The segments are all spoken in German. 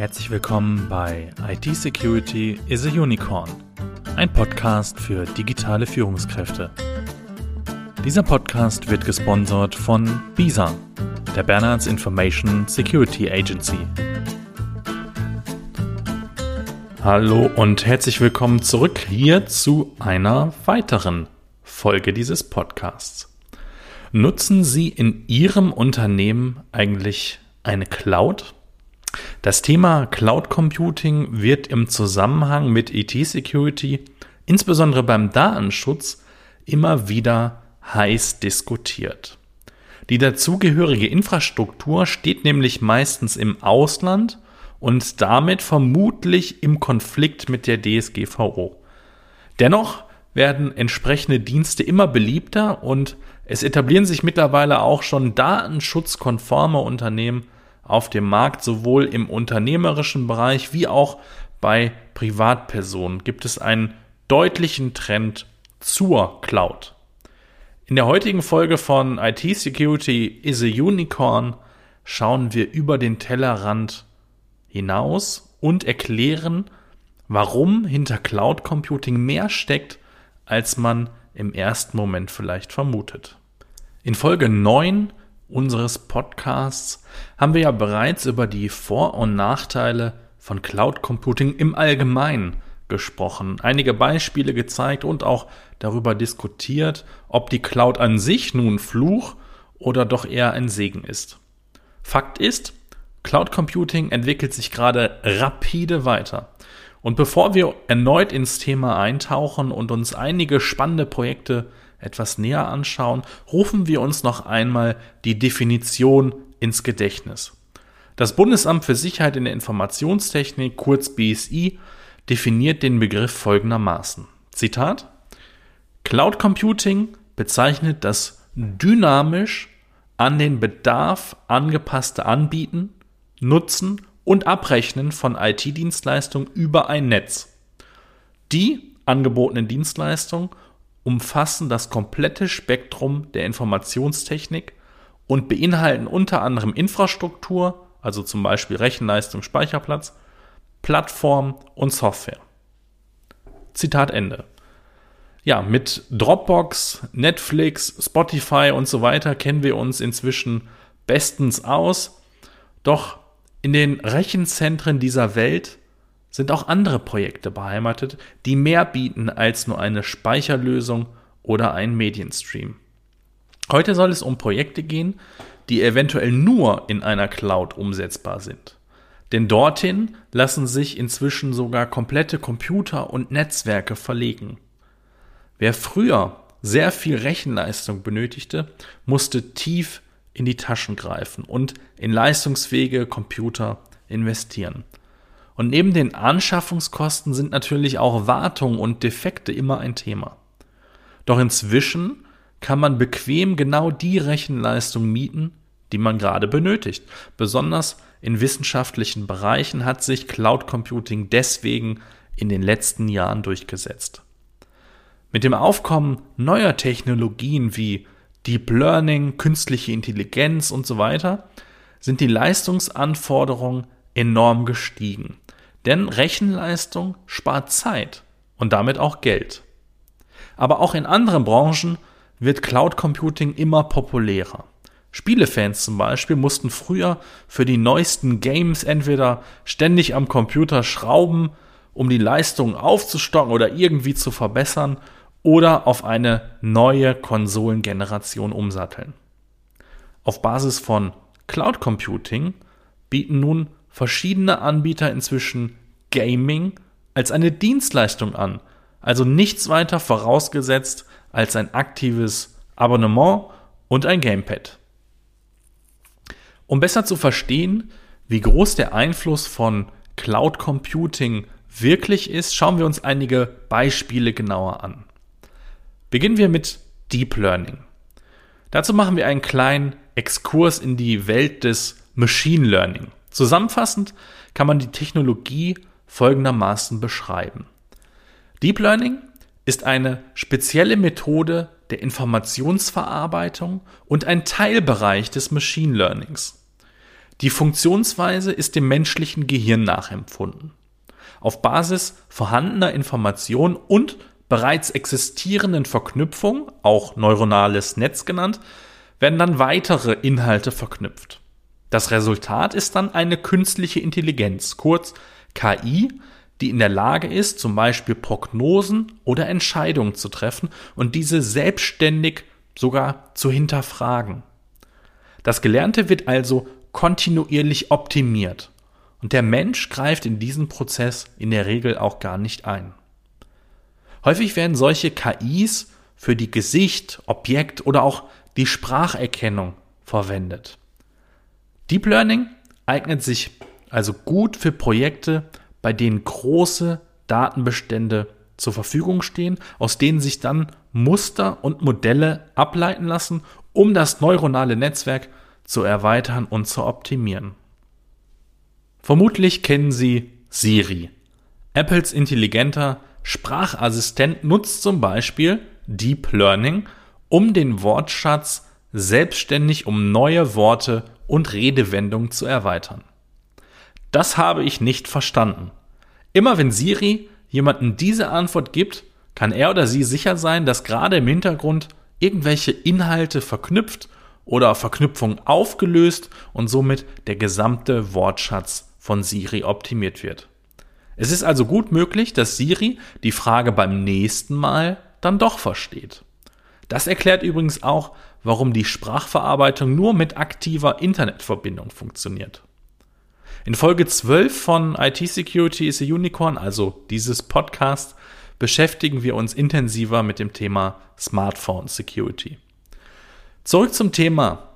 Herzlich willkommen bei IT Security is a Unicorn, ein Podcast für digitale Führungskräfte. Dieser Podcast wird gesponsert von BISA, der Bernards Information Security Agency. Hallo und herzlich willkommen zurück hier zu einer weiteren Folge dieses Podcasts. Nutzen Sie in Ihrem Unternehmen eigentlich eine Cloud? Das Thema Cloud Computing wird im Zusammenhang mit IT-Security, insbesondere beim Datenschutz, immer wieder heiß diskutiert. Die dazugehörige Infrastruktur steht nämlich meistens im Ausland und damit vermutlich im Konflikt mit der DSGVO. Dennoch werden entsprechende Dienste immer beliebter und es etablieren sich mittlerweile auch schon datenschutzkonforme Unternehmen auf dem Markt, sowohl im unternehmerischen Bereich wie auch bei Privatpersonen gibt es einen deutlichen Trend zur Cloud. In der heutigen Folge von IT Security is a Unicorn schauen wir über den Tellerrand hinaus und erklären, warum hinter Cloud Computing mehr steckt, als man im ersten Moment vielleicht vermutet. In Folge 9 unseres Podcasts haben wir ja bereits über die Vor- und Nachteile von Cloud Computing im Allgemeinen gesprochen, einige Beispiele gezeigt und auch darüber diskutiert, ob die Cloud an sich nun Fluch oder doch eher ein Segen ist. Fakt ist, Cloud Computing entwickelt sich gerade rapide weiter. Und bevor wir erneut ins Thema eintauchen und uns einige spannende Projekte etwas näher anschauen, rufen wir uns noch einmal die Definition ins Gedächtnis. Das Bundesamt für Sicherheit in der Informationstechnik, kurz BSI, definiert den Begriff folgendermaßen. Zitat Cloud Computing bezeichnet das dynamisch an den Bedarf angepasste Anbieten, Nutzen und Abrechnen von IT-Dienstleistungen über ein Netz. Die angebotenen Dienstleistungen umfassen das komplette Spektrum der Informationstechnik und beinhalten unter anderem Infrastruktur, also zum Beispiel Rechenleistung, Speicherplatz, Plattform und Software. Zitat Ende. Ja, mit Dropbox, Netflix, Spotify und so weiter kennen wir uns inzwischen bestens aus. Doch in den Rechenzentren dieser Welt sind auch andere Projekte beheimatet, die mehr bieten als nur eine Speicherlösung oder einen Medienstream. Heute soll es um Projekte gehen, die eventuell nur in einer Cloud umsetzbar sind. Denn dorthin lassen sich inzwischen sogar komplette Computer und Netzwerke verlegen. Wer früher sehr viel Rechenleistung benötigte, musste tief in die Taschen greifen und in leistungsfähige Computer investieren. Und neben den Anschaffungskosten sind natürlich auch Wartung und Defekte immer ein Thema. Doch inzwischen kann man bequem genau die Rechenleistung mieten, die man gerade benötigt. Besonders in wissenschaftlichen Bereichen hat sich Cloud Computing deswegen in den letzten Jahren durchgesetzt. Mit dem Aufkommen neuer Technologien wie Deep Learning, künstliche Intelligenz und so weiter sind die Leistungsanforderungen enorm gestiegen. Denn Rechenleistung spart Zeit und damit auch Geld. Aber auch in anderen Branchen wird Cloud Computing immer populärer. Spielefans zum Beispiel mussten früher für die neuesten Games entweder ständig am Computer schrauben, um die Leistung aufzustocken oder irgendwie zu verbessern, oder auf eine neue Konsolengeneration umsatteln. Auf Basis von Cloud Computing bieten nun verschiedene Anbieter inzwischen Gaming als eine Dienstleistung an, also nichts weiter vorausgesetzt als ein aktives Abonnement und ein Gamepad. Um besser zu verstehen, wie groß der Einfluss von Cloud Computing wirklich ist, schauen wir uns einige Beispiele genauer an. Beginnen wir mit Deep Learning. Dazu machen wir einen kleinen Exkurs in die Welt des Machine Learning. Zusammenfassend kann man die Technologie folgendermaßen beschreiben. Deep Learning ist eine spezielle Methode der Informationsverarbeitung und ein Teilbereich des Machine Learnings. Die Funktionsweise ist dem menschlichen Gehirn nachempfunden. Auf Basis vorhandener Informationen und bereits existierenden Verknüpfungen, auch neuronales Netz genannt, werden dann weitere Inhalte verknüpft. Das Resultat ist dann eine künstliche Intelligenz, kurz KI, die in der Lage ist, zum Beispiel Prognosen oder Entscheidungen zu treffen und diese selbstständig sogar zu hinterfragen. Das Gelernte wird also kontinuierlich optimiert und der Mensch greift in diesen Prozess in der Regel auch gar nicht ein. Häufig werden solche KIs für die Gesicht, Objekt oder auch die Spracherkennung verwendet. Deep Learning eignet sich also gut für Projekte, bei denen große Datenbestände zur Verfügung stehen, aus denen sich dann Muster und Modelle ableiten lassen, um das neuronale Netzwerk zu erweitern und zu optimieren. Vermutlich kennen Sie Siri. Apples intelligenter Sprachassistent nutzt zum Beispiel Deep Learning, um den Wortschatz selbstständig um neue Worte und Redewendungen zu erweitern. Das habe ich nicht verstanden. Immer wenn Siri jemanden diese Antwort gibt, kann er oder sie sicher sein, dass gerade im Hintergrund irgendwelche Inhalte verknüpft oder Verknüpfungen aufgelöst und somit der gesamte Wortschatz von Siri optimiert wird. Es ist also gut möglich, dass Siri die Frage beim nächsten Mal dann doch versteht. Das erklärt übrigens auch, warum die Sprachverarbeitung nur mit aktiver Internetverbindung funktioniert. In Folge 12 von IT Security is a Unicorn, also dieses Podcast, beschäftigen wir uns intensiver mit dem Thema Smartphone Security. Zurück zum Thema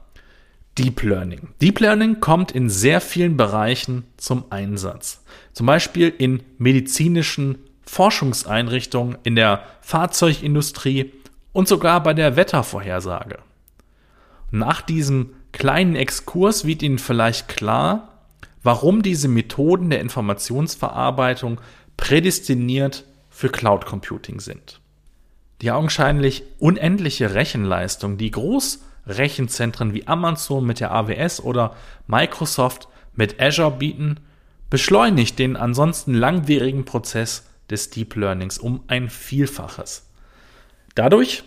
Deep Learning. Deep Learning kommt in sehr vielen Bereichen zum Einsatz. Zum Beispiel in medizinischen Forschungseinrichtungen, in der Fahrzeugindustrie und sogar bei der Wettervorhersage. Nach diesem kleinen Exkurs wird Ihnen vielleicht klar, warum diese Methoden der Informationsverarbeitung prädestiniert für Cloud Computing sind. Die augenscheinlich unendliche Rechenleistung, die Großrechenzentren wie Amazon mit der AWS oder Microsoft mit Azure bieten, beschleunigt den ansonsten langwierigen Prozess des Deep Learnings um ein Vielfaches. Dadurch,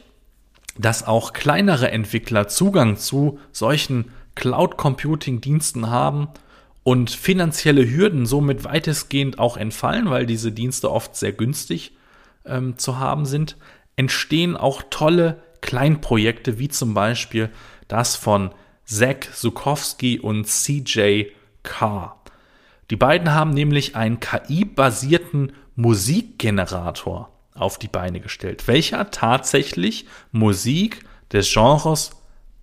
dass auch kleinere Entwickler Zugang zu solchen Cloud Computing Diensten haben und finanzielle Hürden somit weitestgehend auch entfallen, weil diese Dienste oft sehr günstig ähm, zu haben sind, entstehen auch tolle Kleinprojekte, wie zum Beispiel das von Zach Sukowski und CJ Carr. Die beiden haben nämlich einen KI-basierten Musikgenerator auf die Beine gestellt, welcher tatsächlich Musik des Genres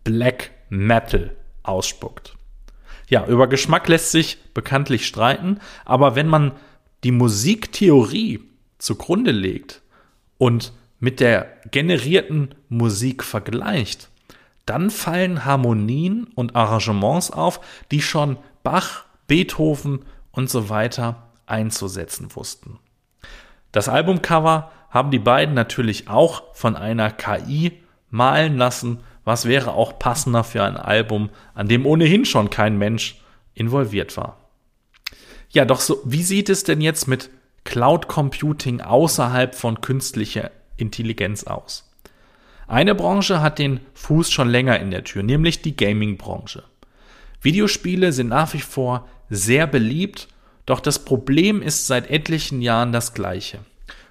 Black Metal ausspuckt. Ja, über Geschmack lässt sich bekanntlich streiten, aber wenn man die Musiktheorie zugrunde legt und mit der generierten Musik vergleicht, dann fallen Harmonien und Arrangements auf, die schon Bach, Beethoven und so weiter einzusetzen wussten. Das Albumcover haben die beiden natürlich auch von einer KI malen lassen, was wäre auch passender für ein Album, an dem ohnehin schon kein Mensch involviert war. Ja, doch so, wie sieht es denn jetzt mit Cloud Computing außerhalb von künstlicher Intelligenz aus? Eine Branche hat den Fuß schon länger in der Tür, nämlich die Gaming-Branche. Videospiele sind nach wie vor sehr beliebt, doch das Problem ist seit etlichen Jahren das gleiche.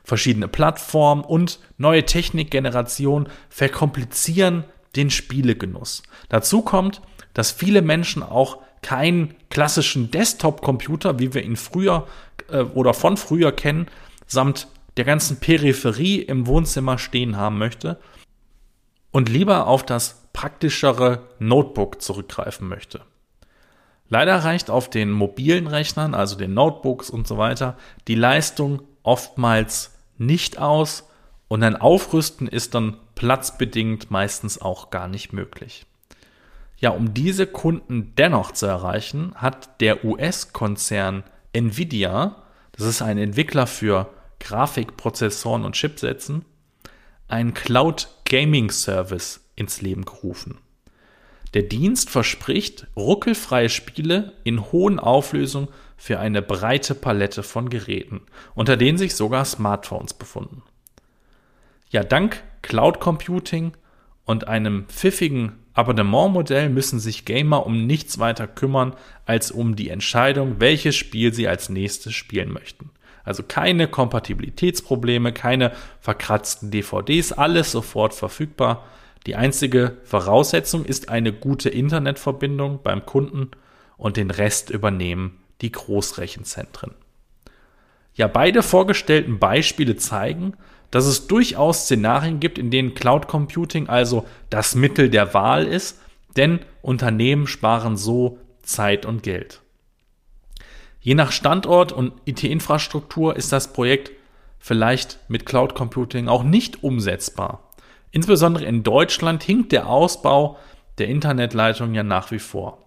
Verschiedene Plattformen und neue Technikgenerationen verkomplizieren den Spielegenuss. Dazu kommt, dass viele Menschen auch keinen klassischen Desktop-Computer, wie wir ihn früher äh, oder von früher kennen, samt der ganzen Peripherie im Wohnzimmer stehen haben möchte und lieber auf das praktischere Notebook zurückgreifen möchte. Leider reicht auf den mobilen Rechnern, also den Notebooks und so weiter, die Leistung oftmals nicht aus und ein Aufrüsten ist dann platzbedingt meistens auch gar nicht möglich. Ja, um diese Kunden dennoch zu erreichen, hat der US-Konzern Nvidia, das ist ein Entwickler für Grafikprozessoren und Chipsätzen, einen Cloud Gaming Service ins Leben gerufen. Der Dienst verspricht ruckelfreie Spiele in hohen Auflösungen für eine breite Palette von Geräten, unter denen sich sogar Smartphones befunden. Ja, dank Cloud Computing und einem pfiffigen Abonnementmodell müssen sich Gamer um nichts weiter kümmern als um die Entscheidung, welches Spiel sie als nächstes spielen möchten. Also keine Kompatibilitätsprobleme, keine verkratzten DVDs, alles sofort verfügbar. Die einzige Voraussetzung ist eine gute Internetverbindung beim Kunden und den Rest übernehmen die Großrechenzentren. Ja, beide vorgestellten Beispiele zeigen, dass es durchaus Szenarien gibt, in denen Cloud Computing also das Mittel der Wahl ist, denn Unternehmen sparen so Zeit und Geld. Je nach Standort und IT-Infrastruktur ist das Projekt vielleicht mit Cloud Computing auch nicht umsetzbar. Insbesondere in Deutschland hinkt der Ausbau der Internetleitung ja nach wie vor.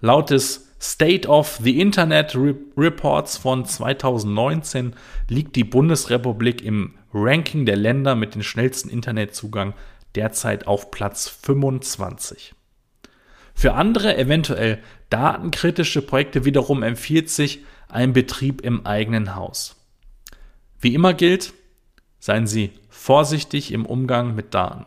Laut des State of the Internet Reports von 2019 liegt die Bundesrepublik im Ranking der Länder mit dem schnellsten Internetzugang derzeit auf Platz 25. Für andere eventuell datenkritische Projekte wiederum empfiehlt sich ein Betrieb im eigenen Haus. Wie immer gilt, seien Sie vorsichtig im Umgang mit Daten,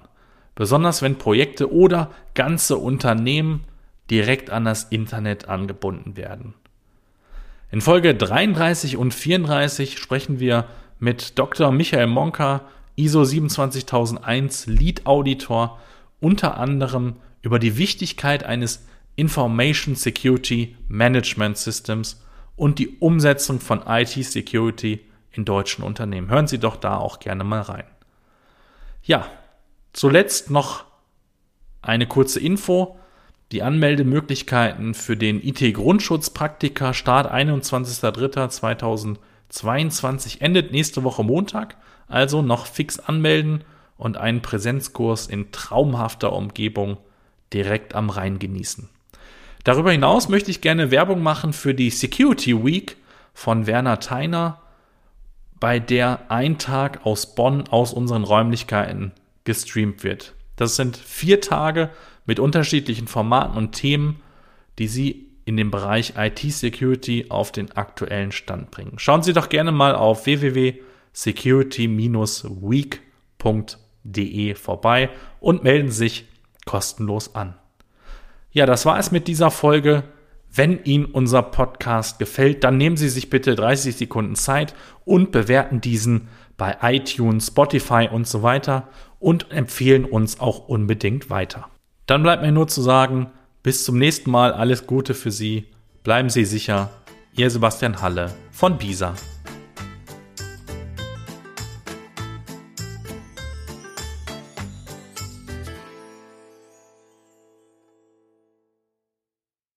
besonders wenn Projekte oder ganze Unternehmen direkt an das Internet angebunden werden. In Folge 33 und 34 sprechen wir mit Dr. Michael Monka, ISO 27001 Lead Auditor, unter anderem über die Wichtigkeit eines Information Security Management Systems und die Umsetzung von IT Security in deutschen Unternehmen. Hören Sie doch da auch gerne mal rein. Ja, zuletzt noch eine kurze Info. Die Anmeldemöglichkeiten für den IT-Grundschutzpraktiker Start 21.03.2022 endet nächste Woche Montag. Also noch fix anmelden und einen Präsenzkurs in traumhafter Umgebung direkt am Rhein genießen. Darüber hinaus möchte ich gerne Werbung machen für die Security Week von Werner Theiner, bei der ein Tag aus Bonn aus unseren Räumlichkeiten gestreamt wird. Das sind vier Tage mit unterschiedlichen Formaten und Themen, die Sie in dem Bereich IT-Security auf den aktuellen Stand bringen. Schauen Sie doch gerne mal auf www.security-week.de vorbei und melden sich kostenlos an. Ja, das war es mit dieser Folge. Wenn Ihnen unser Podcast gefällt, dann nehmen Sie sich bitte 30 Sekunden Zeit und bewerten diesen bei iTunes, Spotify und so weiter und empfehlen uns auch unbedingt weiter. Dann bleibt mir nur zu sagen, bis zum nächsten Mal alles Gute für Sie. Bleiben Sie sicher. Ihr Sebastian Halle von BISA.